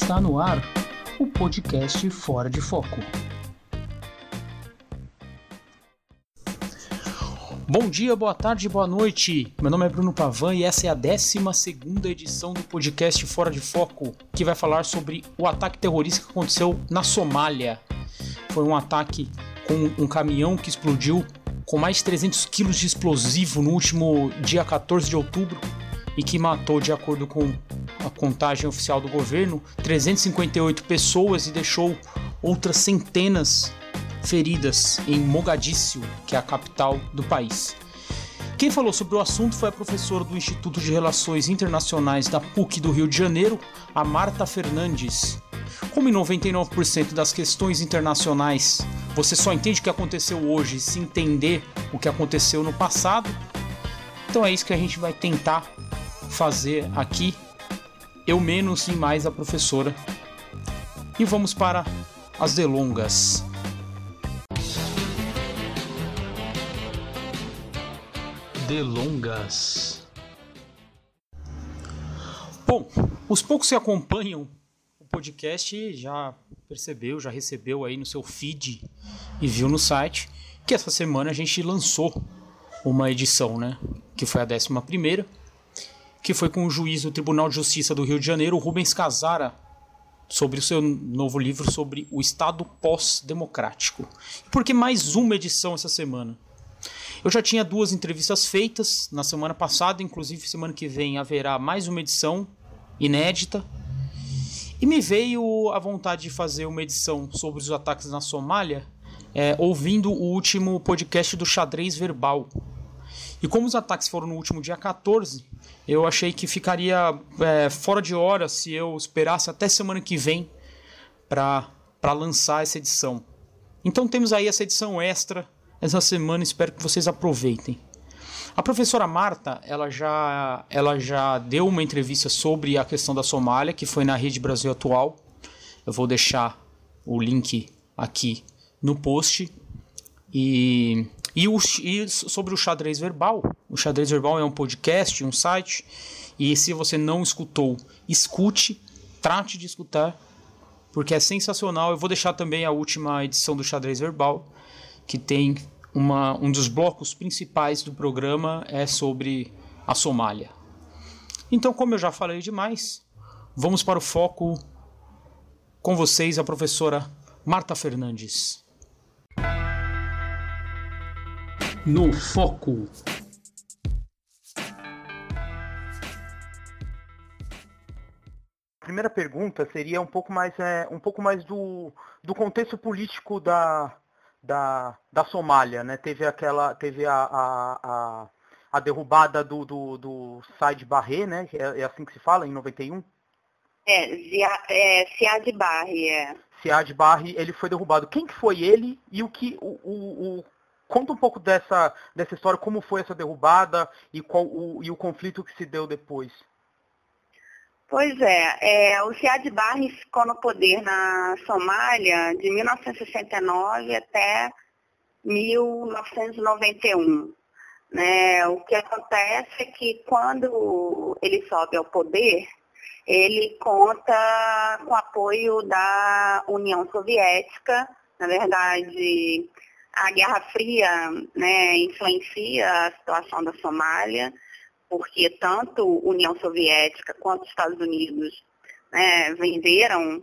Está no ar o podcast Fora de Foco. Bom dia, boa tarde, boa noite. Meu nome é Bruno Pavan e essa é a 12 edição do podcast Fora de Foco, que vai falar sobre o ataque terrorista que aconteceu na Somália. Foi um ataque com um caminhão que explodiu com mais de 300 quilos de explosivo no último dia 14 de outubro e que matou, de acordo com a contagem oficial do governo, 358 pessoas e deixou outras centenas feridas em Mogadíscio, que é a capital do país. Quem falou sobre o assunto foi a professora do Instituto de Relações Internacionais da PUC do Rio de Janeiro, a Marta Fernandes. Como em 99% das questões internacionais você só entende o que aconteceu hoje se entender o que aconteceu no passado, então é isso que a gente vai tentar fazer aqui eu menos e mais a professora. E vamos para as delongas. Delongas. Bom, os poucos que acompanham o podcast já percebeu, já recebeu aí no seu feed e viu no site que essa semana a gente lançou uma edição, né? Que foi a décima primeira que foi com o juiz do Tribunal de Justiça do Rio de Janeiro, Rubens Casara, sobre o seu novo livro sobre o Estado pós-democrático. Por que mais uma edição essa semana? Eu já tinha duas entrevistas feitas na semana passada, inclusive semana que vem haverá mais uma edição inédita. E me veio a vontade de fazer uma edição sobre os ataques na Somália, é, ouvindo o último podcast do Xadrez Verbal. E como os ataques foram no último dia 14, eu achei que ficaria é, fora de hora se eu esperasse até semana que vem para lançar essa edição. Então temos aí essa edição extra essa semana, espero que vocês aproveitem. A professora Marta, ela já, ela já deu uma entrevista sobre a questão da Somália, que foi na Rede Brasil Atual. Eu vou deixar o link aqui no post. E e, o, e sobre o xadrez verbal. O xadrez verbal é um podcast, um site. E se você não escutou, escute, trate de escutar, porque é sensacional. Eu vou deixar também a última edição do xadrez verbal, que tem uma, um dos blocos principais do programa é sobre a Somália. Então, como eu já falei demais, vamos para o foco com vocês, a professora Marta Fernandes. No foco. A primeira pergunta seria um pouco mais, é, um pouco mais do, do contexto político da, da, da Somália, né? Teve aquela, teve a, a, a, a derrubada do, do, do Said Barre, né? É, é, assim que se fala, em 91? É, é Siad Barre, é. Siad Barre, ele foi derrubado. Quem que foi ele e o que o, o Conta um pouco dessa, dessa história, como foi essa derrubada e, qual, o, e o conflito que se deu depois. Pois é, é o Siad Barre ficou no poder na Somália de 1969 até 1991. Né? O que acontece é que quando ele sobe ao poder, ele conta com o apoio da União Soviética, na verdade, a Guerra Fria né, influencia a situação da Somália, porque tanto União Soviética quanto Estados Unidos né, venderam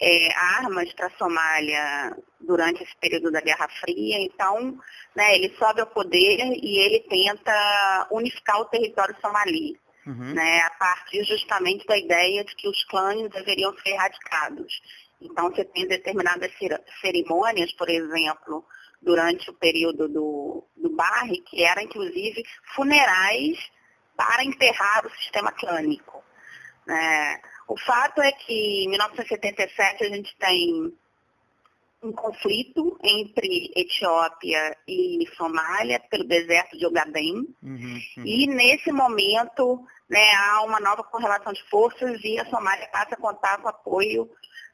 é, armas para a Somália durante esse período da Guerra Fria. Então, né, ele sobe ao poder e ele tenta unificar o território somali, uhum. né, a partir justamente da ideia de que os clãs deveriam ser erradicados. Então, você tem determinadas cerimônias, por exemplo, durante o período do, do Barre, que eram inclusive funerais para enterrar o sistema clânico. É, o fato é que em 1977 a gente tem um conflito entre Etiópia e Somália pelo deserto de Ogaden. Uhum, uhum. E nesse momento né, há uma nova correlação de forças e a Somália passa a contar com apoio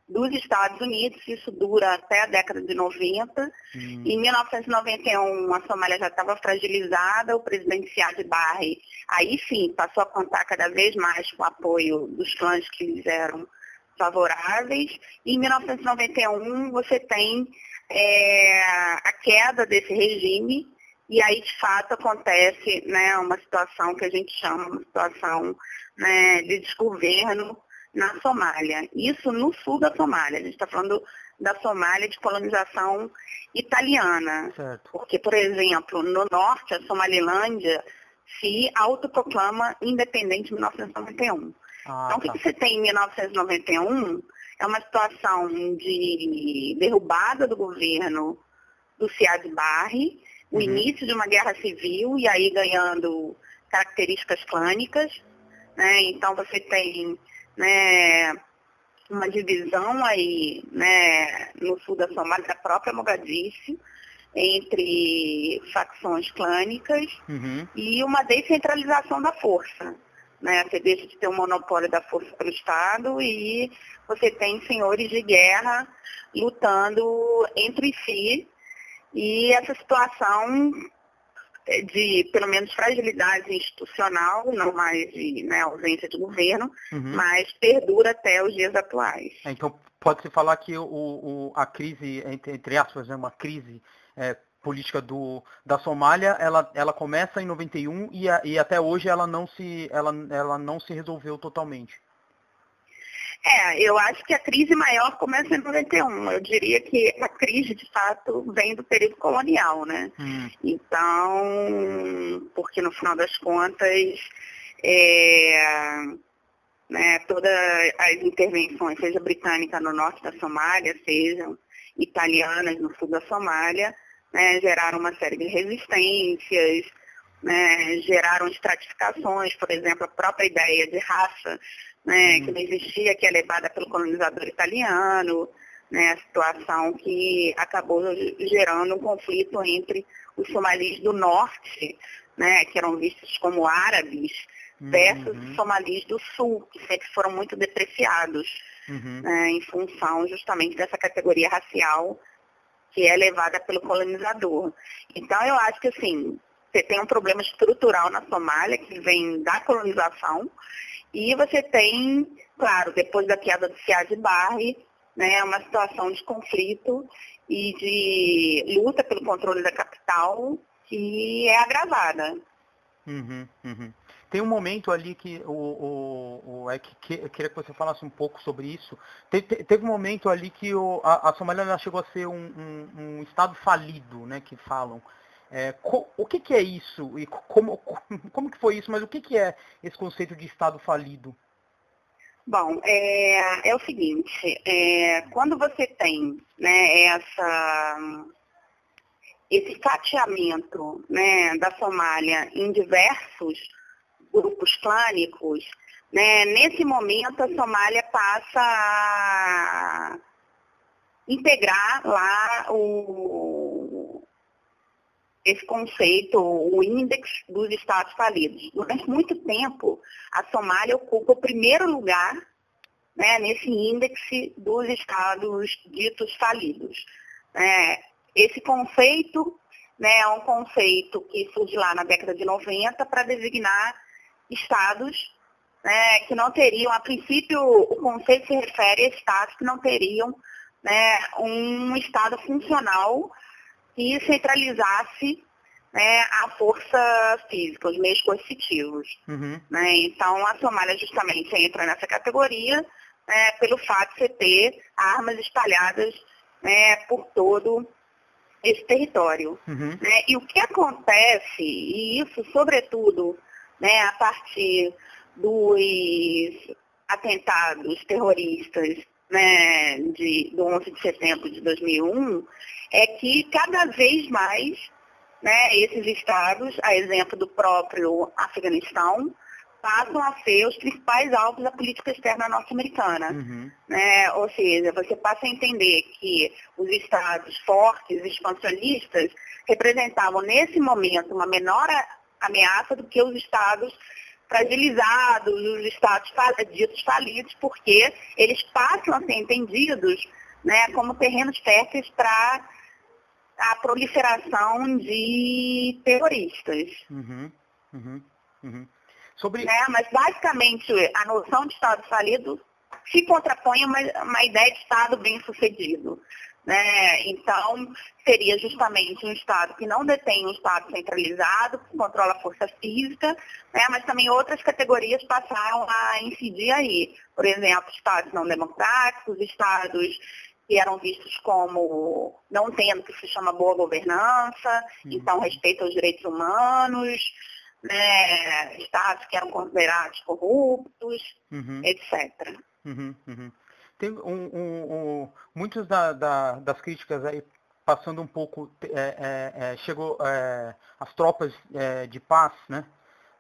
dos Estados Unidos, isso dura até a década de 90. Hum. Em 1991, a Somália já estava fragilizada, o presidente Siad Barre, aí sim, passou a contar cada vez mais com o apoio dos clãs que eles eram favoráveis. E em 1991 você tem é, a queda desse regime e aí de fato acontece né, uma situação que a gente chama uma situação né, de desgoverno na Somália. Isso no sul da Somália. A gente está falando da Somália de colonização italiana. Certo. Porque, por exemplo, no norte, a Somalilândia se autoproclama independente em 1991. Ah, então, tá. o que, você tem em 1991 é uma situação de derrubada do governo do Siad Barre, o uhum. início de uma guerra civil e aí ganhando características clânicas. Né? Então, você tem né, uma divisão aí né, no sul da Somália, da própria Mogadíscio, entre facções clânicas uhum. e uma descentralização da força. Né? Você deixa de ter um monopólio da força pelo Estado e você tem senhores de guerra lutando entre si. E essa situação de, pelo menos, fragilidade institucional, não mais de né, ausência de governo, uhum. mas perdura até os dias atuais. É, então, pode-se falar que o, o, a crise, entre, entre aspas, né, uma crise é, política do, da Somália, ela, ela começa em 91 e, a, e até hoje ela não, se, ela, ela não se resolveu totalmente. É, eu acho que a crise maior começa em 91. Eu diria que a crise, de fato, vem do período colonial, né? Hum. Então, porque no final das contas, é, né, todas as intervenções, seja britânica no norte da Somália, sejam italianas no sul da Somália, né, geraram uma série de resistências, né, geraram estratificações, por exemplo, a própria ideia de raça né, que não existia, que é levada pelo colonizador italiano, né, a situação que acabou gerando um conflito entre os somalis do norte, né, que eram vistos como árabes, versus uhum. os somalis do sul, que sempre foram muito depreciados, uhum. né, em função justamente dessa categoria racial que é levada pelo colonizador. Então eu acho que assim, você tem um problema estrutural na Somália que vem da colonização, e você tem, claro, depois da queda do Ciad Barre, né, uma situação de conflito e de luta pelo controle da capital que é agravada. Uhum, uhum. Tem um momento ali que o, o, o é que, que, eu queria que você falasse um pouco sobre isso. Te, te, teve um momento ali que o, a, a chegou a ser um, um, um, estado falido, né, que falam. É, o que, que, é isso? E como, como que foi isso? Mas o que, que é esse conceito de Estado falido? Bom, é, é o seguinte, é, quando você tem né, essa, esse fatiamento né, da Somália em diversos grupos clânicos, né, nesse momento a Somália passa a integrar lá o, esse conceito, o índice dos estados falidos. Durante muito tempo, a Somália ocupa o primeiro lugar né, nesse índice dos estados ditos falidos. É, esse conceito né, é um conceito que surge lá na década de 90 para designar estados né, que não teriam, a princípio, o conceito se refere a estados que não teriam né, um estado funcional que centralizasse né, a força física, os meios coercitivos. Uhum. Né? Então, a Somália justamente entra nessa categoria né, pelo fato de você ter armas espalhadas né, por todo esse território. Uhum. Né? E o que acontece, e isso sobretudo né, a partir dos atentados terroristas de, do 11 de setembro de 2001, é que cada vez mais né, esses estados, a exemplo do próprio Afeganistão, passam a ser os principais alvos da política externa norte-americana. Uhum. Né? Ou seja, você passa a entender que os estados fortes, expansionistas, representavam nesse momento uma menor ameaça do que os estados fragilizados, os estados ditos falidos, porque eles passam a ser entendidos né, como terrenos férteis para a proliferação de terroristas. Uhum, uhum, uhum. Sobre... Né, mas basicamente a noção de Estado falido se contrapõe a uma, uma ideia de Estado bem sucedido. Né? Então, seria justamente um Estado que não detém um Estado centralizado, que controla a força física, né? mas também outras categorias passaram a incidir aí. Por exemplo, Estados não democráticos, Estados que eram vistos como não tendo o que se chama boa governança, uhum. então respeito aos direitos humanos, né, estados que eram considerados corruptos, uhum. etc. Uhum, uhum. Tem um, um, um muitas da, da, das críticas aí passando um pouco, é, é, é, chegou é, as tropas é, de paz, né,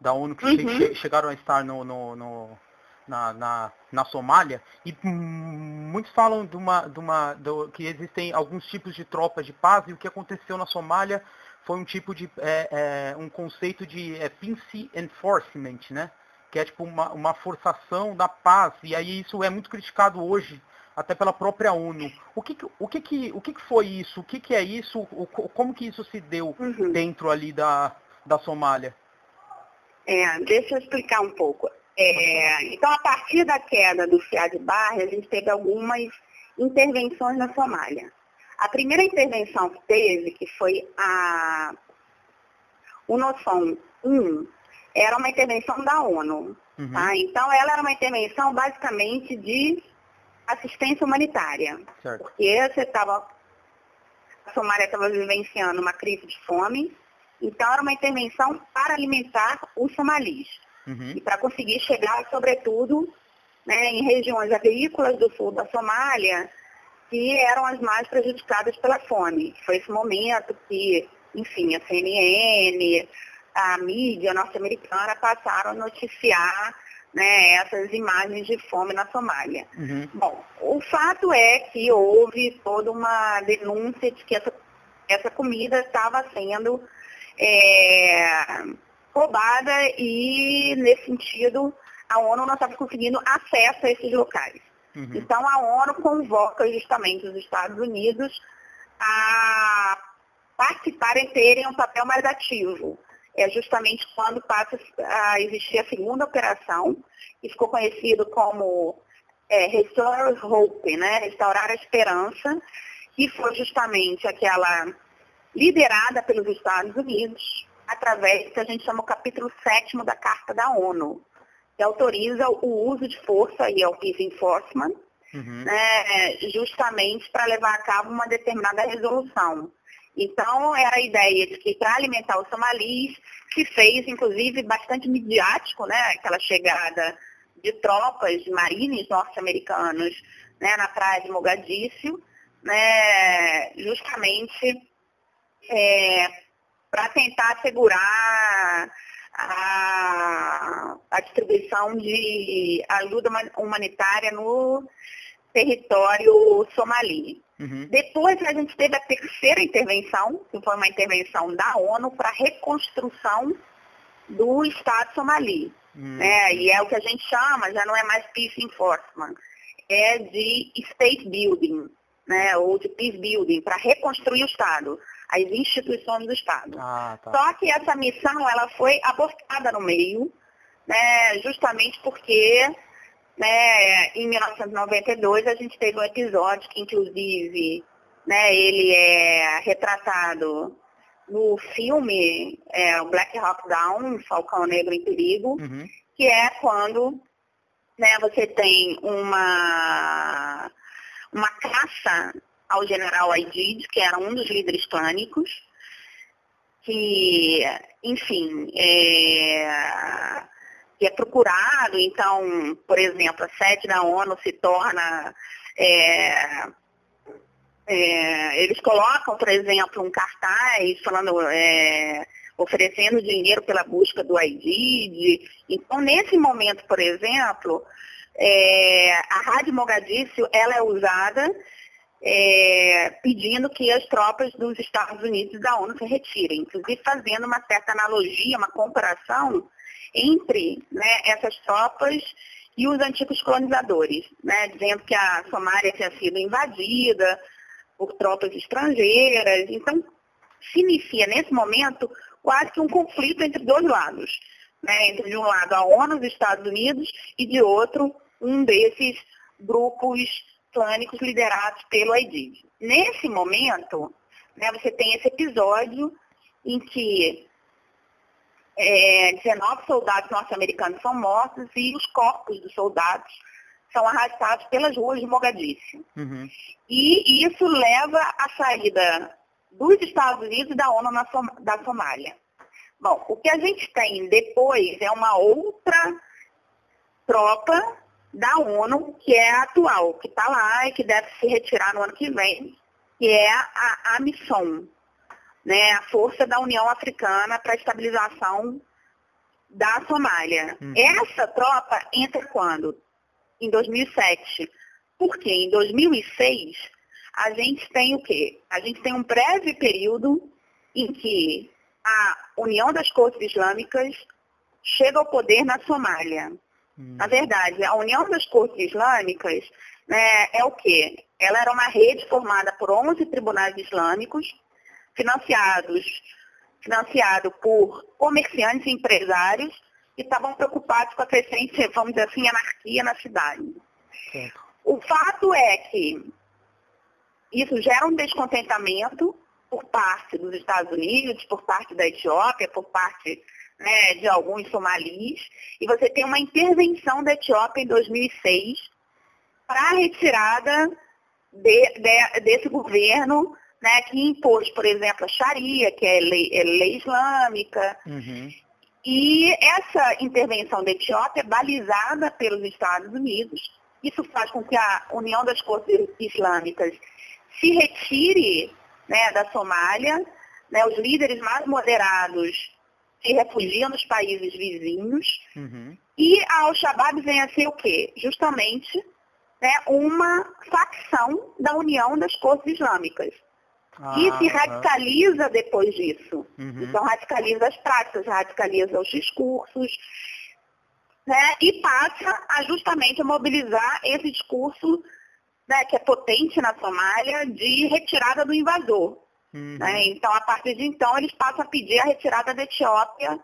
da ONU que che, uhum. chegaram a estar no, no, no na, na, na, Somália e muitos falam de uma, de uma, do, que existem alguns tipos de tropas de paz e o que aconteceu na Somália foi um tipo de é, é, um conceito de é, peace enforcement, né? Que é tipo uma, uma forçação da paz e aí isso é muito criticado hoje até pela própria ONU. O que, o que, que, o que, que foi isso? O que, que é isso? O, como que isso se deu uhum. dentro ali da, da Somália? É, deixa eu explicar um pouco. É, então, a partir da queda do Fiad Barre, a gente teve algumas intervenções na Somália. A primeira intervenção que teve, que foi a UNOSOM 1, era uma intervenção da ONU. Uhum. Tá? Então, ela era uma intervenção basicamente de assistência humanitária. Certo. Porque você estava. A Somália estava vivenciando uma crise de fome, então era uma intervenção para alimentar os somalis. Uhum. E para conseguir chegar, sobretudo, né, em regiões agrícolas do sul da Somália, que eram as mais prejudicadas pela fome. Foi esse momento que, enfim, a CNN, a mídia norte-americana passaram a noticiar né, essas imagens de fome na Somália. Uhum. Bom, o fato é que houve toda uma denúncia de que essa, essa comida estava sendo é, roubada e, nesse sentido, a ONU não estava conseguindo acesso a esses locais. Uhum. Então, a ONU convoca justamente os Estados Unidos a participarem, terem um papel mais ativo. É justamente quando passa a existir a segunda operação, que ficou conhecido como é, Restore Hope, né? Restaurar a Esperança, que foi justamente aquela liderada pelos Estados Unidos, através do que a gente chama o capítulo 7 da Carta da ONU, que autoriza o uso de força, e é o Peace Enforcement, uhum. né, justamente para levar a cabo uma determinada resolução. Então, era a ideia de que para alimentar os somalis, se fez, inclusive, bastante midiático, né, aquela chegada de tropas, de marines norte-americanos né, na praia de Mogadíscio, né, justamente é, para tentar assegurar a, a distribuição de ajuda humanitária no território somali. Uhum. Depois a gente teve a terceira intervenção, que foi uma intervenção da ONU para a reconstrução do Estado somali. Uhum. Né? E é o que a gente chama, já não é mais peace enforcement, é de state building, né? ou de peace building, para reconstruir o Estado as instituições do Estado. Ah, tá. Só que essa missão ela foi abortada no meio, né, justamente porque né, em 1992 a gente teve um episódio que inclusive né, ele é retratado no filme é, o Black Hawk Down, Falcão Negro em Perigo, uhum. que é quando né, você tem uma, uma caça ao general Aidid, que era um dos líderes clânicos, que, enfim, é, que é procurado, então, por exemplo, a sede da ONU se torna. É, é, eles colocam, por exemplo, um cartaz falando, é, oferecendo dinheiro pela busca do Aidid. Então, nesse momento, por exemplo, é, a Rádio Mogadíscio ela é usada é, pedindo que as tropas dos Estados Unidos e da ONU se retirem, inclusive fazendo uma certa analogia, uma comparação entre né, essas tropas e os antigos colonizadores, né, dizendo que a Somália tinha sido invadida por tropas estrangeiras. Então, se inicia nesse momento quase que um conflito entre dois lados. Né, entre de um lado a ONU, os Estados Unidos, e de outro um desses grupos clânicos liderados pelo IDID. Nesse momento, né, você tem esse episódio em que é, 19 soldados norte-americanos são mortos e os corpos dos soldados são arrastados pelas ruas de Mogadíscio. Uhum. E isso leva à saída dos Estados Unidos e da ONU na Som da Somália. Bom, o que a gente tem depois é uma outra tropa da ONU, que é a atual, que está lá e que deve se retirar no ano que vem, que é a, missão, né, a Força da União Africana para a Estabilização da Somália. Hum. Essa tropa entra quando? Em 2007. Porque em 2006 a gente tem o quê? A gente tem um breve período em que a União das Cortes Islâmicas chega ao poder na Somália. Hum. Na verdade, a União das Cortes Islâmicas né, é o quê? Ela era uma rede formada por 11 tribunais islâmicos, financiados financiado por comerciantes e empresários que estavam preocupados com a crescente, vamos dizer assim, anarquia na cidade. O fato é que isso gera um descontentamento por parte dos Estados Unidos, por parte da Etiópia, por parte né, de alguns somalis, e você tem uma intervenção da Etiópia em 2006 para a retirada de, de, desse governo né, que impôs, por exemplo, a Sharia, que é lei, é lei islâmica. Uhum. E essa intervenção da Etiópia é balizada pelos Estados Unidos. Isso faz com que a União das Forças Islâmicas se retire né, da Somália. Né, os líderes mais moderados se refugiam nos países vizinhos. Uhum. E a Al-Shabaab vem a ser o quê? Justamente né, uma facção da União das Forças Islâmicas. Ah, e se radicaliza depois disso. Uhum. Então radicaliza as práticas, radicaliza os discursos, né? e passa a justamente mobilizar esse discurso né, que é potente na Somália de retirada do invasor. Uhum. Né? Então, a partir de então, eles passam a pedir a retirada da Etiópia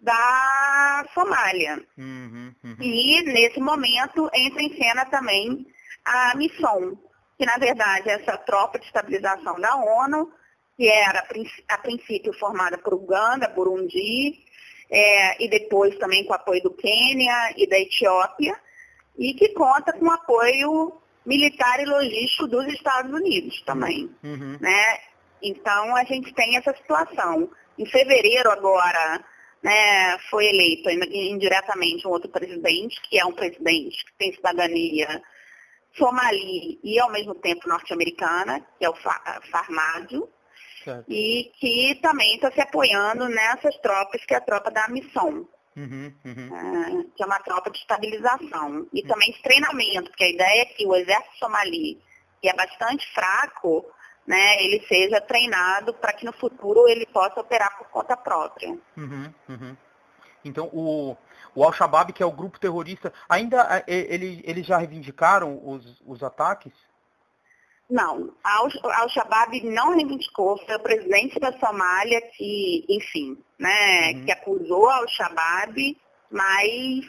da Somália. Uhum, uhum. E, nesse momento, entra em cena também a missão, que na verdade é essa tropa de estabilização da ONU, que era a princípio formada por Uganda, Burundi, é, e depois também com apoio do Quênia e da Etiópia, e que conta com apoio militar e logístico dos Estados Unidos também. Uhum. Né? Então a gente tem essa situação. Em fevereiro agora né, foi eleito indiretamente um outro presidente, que é um presidente que tem cidadania somali e ao mesmo tempo norte-americana, que é o Farmádio, e que também está se apoiando nessas tropas, que é a tropa da missão. Uhum, uhum. É, que é uma tropa de estabilização. E uhum. também de treinamento, porque a ideia é que o exército somali, que é bastante fraco, né, ele seja treinado para que no futuro ele possa operar por conta própria. Uhum, uhum. Então, o, o Al-Shabaab, que é o grupo terrorista, ainda ele, eles já reivindicaram os, os ataques? Não, Al-Shabaab não reivindicou, foi o presidente da Somália que, enfim, né, uhum. que acusou Al-Shabaab, mas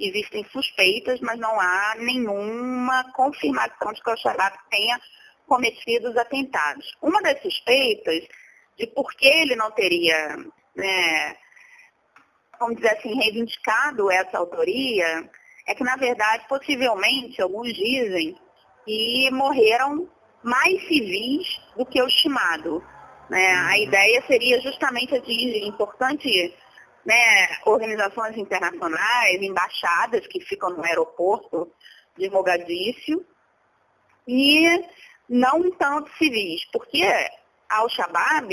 existem suspeitas, mas não há nenhuma confirmação de que o Al-Shabaab tenha cometido os atentados. Uma das suspeitas de por que ele não teria né, vamos dizer assim, reivindicado essa autoria, é que, na verdade, possivelmente, alguns dizem que morreram mais civis do que o estimado. Né? A uhum. ideia seria justamente atingir importantes né, organizações internacionais, embaixadas que ficam no aeroporto de Mogadíscio, e não tanto civis, porque a Al-Shabaab,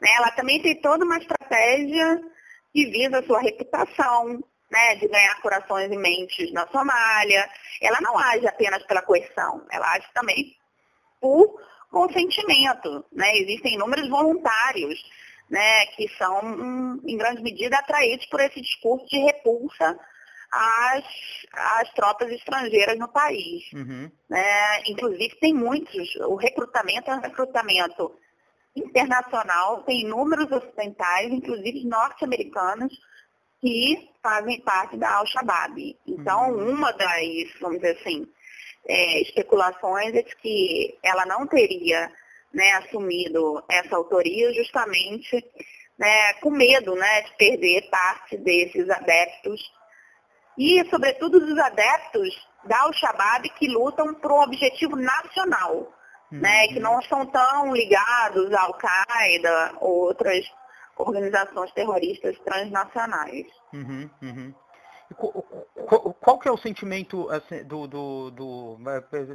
né, ela também tem toda uma estratégia que visa a sua reputação, né, de ganhar corações e mentes na Somália. Ela não age apenas pela coerção, ela age também por consentimento. Né? Existem inúmeros voluntários né, que são, em grande medida, atraídos por esse discurso de repulsa às, às tropas estrangeiras no país. Uhum. Né? Inclusive, tem muitos, o recrutamento é um recrutamento internacional, tem inúmeros ocidentais, inclusive norte-americanos, que fazem parte da Al-Shabaab. Então, uhum. uma das, vamos dizer assim, é, especulações é de que ela não teria né, assumido essa autoria justamente né, com medo né, de perder parte desses adeptos e, sobretudo, dos adeptos da Al-Shabaab que lutam por um objetivo nacional, uhum. né, que não estão tão ligados à Al-Qaeda ou outras organizações terroristas transnacionais. Uhum, uhum. Qual, qual, que é o sentimento assim, do, do, do,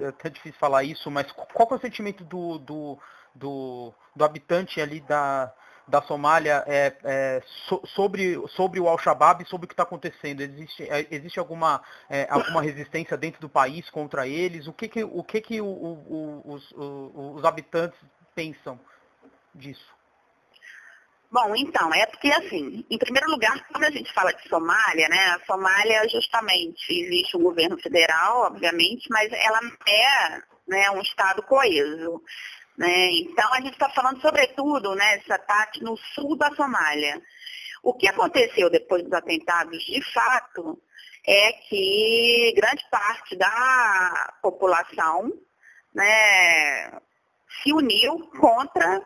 É até difícil falar isso, mas qual que é o sentimento do, do, do, do habitante ali da, da Somália é, é, so, sobre, sobre o Al-Shabaab e sobre o que está acontecendo? Existe, é, existe alguma, é, alguma resistência dentro do país contra eles? O que, que, o que, que o, o, os, os habitantes pensam disso? Bom, então, é porque assim, em primeiro lugar, quando a gente fala de Somália, né, a Somália justamente existe um governo federal, obviamente, mas ela é né, um estado coeso. Né? Então a gente está falando sobretudo né, desse ataque no sul da Somália. O que aconteceu depois dos atentados, de fato, é que grande parte da população né, se uniu contra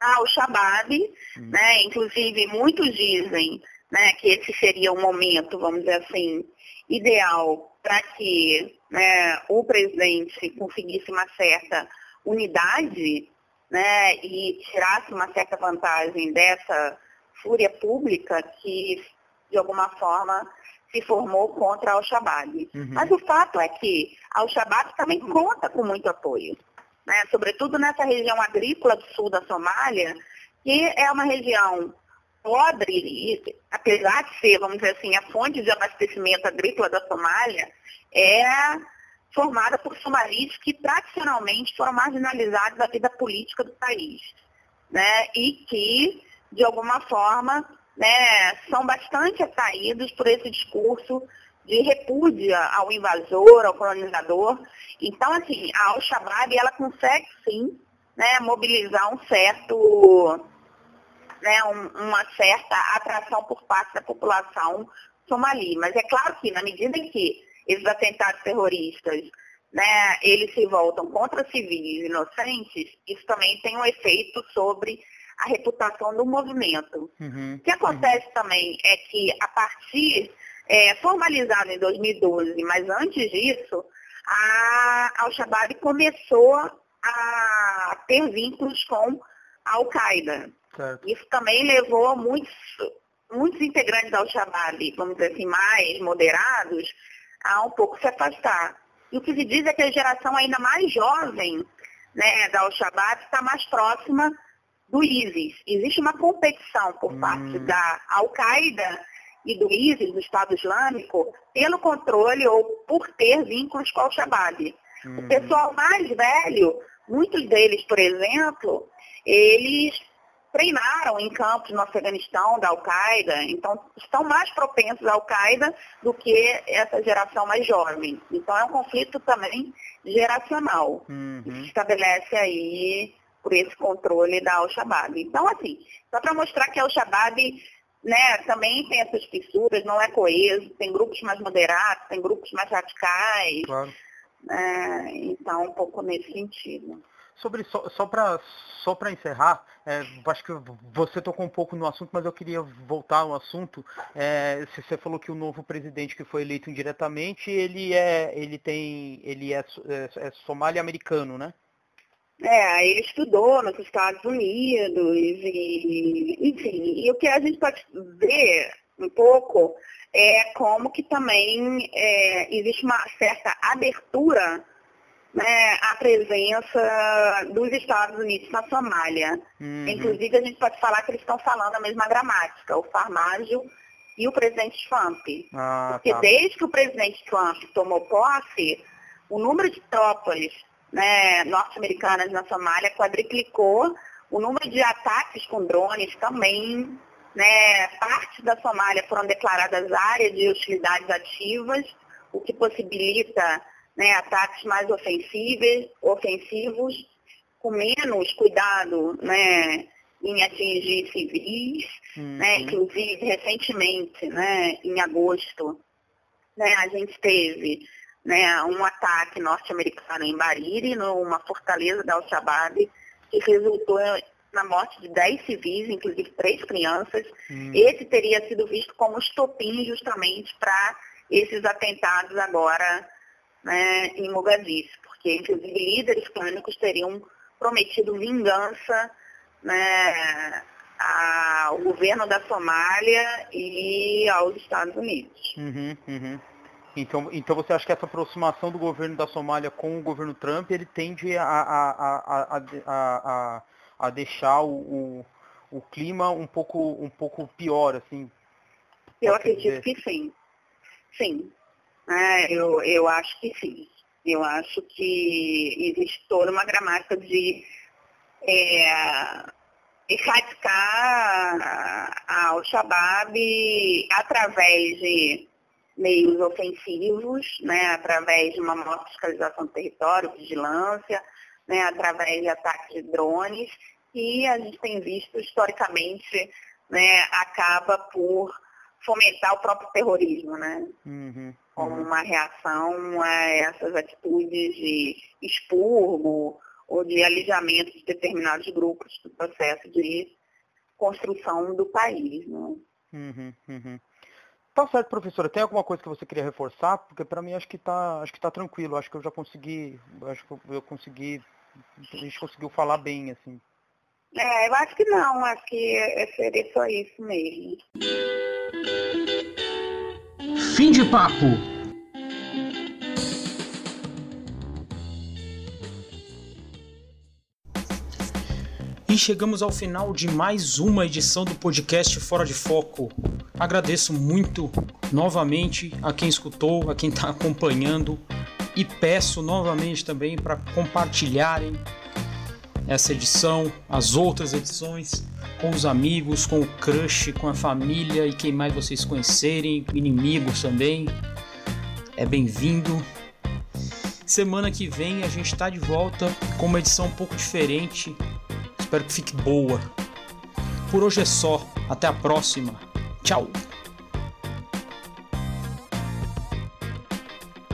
ao Shabab, hum. né? Inclusive, muitos dizem né, que esse seria um momento, vamos dizer assim, ideal para que né, o presidente conseguisse uma certa unidade né, e tirasse uma certa vantagem dessa fúria pública que, de alguma forma, se formou contra Al-Shabaab. Uhum. Mas o fato é que Al-Shabaab também conta com muito apoio né, sobretudo nessa região agrícola do sul da Somália, que é uma região pobre, e, apesar de ser, vamos dizer assim, a fonte de abastecimento agrícola da Somália, é formada por somalis que tradicionalmente foram marginalizados da vida política do país, né, e que, de alguma forma, né, são bastante atraídos por esse discurso de repúdia ao invasor, ao colonizador. Então, assim, a Al-Shabaab, ela consegue, sim, né, mobilizar um certo, né, um, uma certa atração por parte da população somali. Mas é claro que, na medida em que esses atentados terroristas, né, eles se voltam contra civis inocentes, isso também tem um efeito sobre a reputação do movimento. Uhum, o que acontece uhum. também é que, a partir é, formalizado em 2012, mas antes disso, a Al-Shabaab começou a ter vínculos com a Al-Qaeda. Isso também levou muitos, muitos integrantes da Al-Shabaab, vamos dizer assim, mais moderados, a um pouco se afastar. E o que se diz é que a geração ainda mais jovem né, da Al-Shabaab está mais próxima do ISIS. Existe uma competição por hum. parte da Al-Qaeda e do ISIS, do Estado Islâmico, pelo controle ou por ter vínculos com o Al-Shabaab. Uhum. O pessoal mais velho, muitos deles, por exemplo, eles treinaram em campos no Afeganistão da Al-Qaeda, então estão mais propensos à Al-Qaeda do que essa geração mais jovem. Então é um conflito também geracional, uhum. que se estabelece aí por esse controle da Al-Shabaab. Então, assim, só para mostrar que a Al-Shabaab né, também tem essas fissuras, não é coeso, tem grupos mais moderados, tem grupos mais radicais. Claro. Né, então, um pouco nesse sentido. Sobre, só só para só encerrar, é, acho que você tocou um pouco no assunto, mas eu queria voltar ao assunto. É, você falou que o novo presidente que foi eleito indiretamente, ele é, ele tem, ele é, é, é somália americano, né? É, ele estudou nos Estados Unidos, e, enfim, e o que a gente pode ver um pouco é como que também é, existe uma certa abertura né, à presença dos Estados Unidos na Somália. Uhum. Inclusive, a gente pode falar que eles estão falando a mesma gramática, o Farmágio e o presidente Trump. Ah, Porque tá. desde que o presidente Trump tomou posse, o número de tropas né, norte-americanas na Somália quadriplicou. O número de ataques com drones também, né, parte da Somália foram declaradas áreas de hostilidades ativas, o que possibilita né, ataques mais ofensivos, ofensivos, com menos cuidado né, em atingir civis, uhum. né, inclusive recentemente, né, em agosto, né, a gente teve né, um ataque norte-americano em Bariri, numa fortaleza da Al-Shabaab, que resultou na morte de 10 civis, inclusive três crianças. Hum. Esse teria sido visto como estopim justamente para esses atentados agora né, em Mogadishu, porque inclusive líderes clânicos teriam prometido vingança né, ao governo da Somália e aos Estados Unidos. Uhum, uhum. Então, então você acha que essa aproximação do governo da Somália com o governo Trump ele tende a, a, a, a, a deixar o, o, clima um pouco, um pouco pior, assim? Eu acredito dizer? que sim. Sim. É, eu, eu acho que sim. Eu acho que existe toda uma gramática de é, erradicar ao Shabab através de meios ofensivos, né, através de uma maior fiscalização do território, vigilância, né, através de ataques de drones, e a gente tem visto historicamente né, acaba por fomentar o próprio terrorismo, né? Uhum, Como uma reação a essas atitudes de expurgo ou de alijamento de determinados grupos do processo de construção do país. Né? Uhum, uhum. Tá certo, professora. Tem alguma coisa que você queria reforçar? Porque para mim acho que tá, acho que tá tranquilo. Acho que eu já consegui, acho que eu consegui, a gente conseguiu falar bem assim. É, eu acho que não. Acho que seria só isso mesmo. Fim de papo. E chegamos ao final de mais uma edição do podcast Fora de Foco. Agradeço muito novamente a quem escutou, a quem está acompanhando e peço novamente também para compartilharem essa edição, as outras edições com os amigos, com o crush, com a família e quem mais vocês conhecerem, inimigos também. É bem-vindo. Semana que vem a gente está de volta com uma edição um pouco diferente Espero que fique boa. Por hoje é só. Até a próxima. Tchau.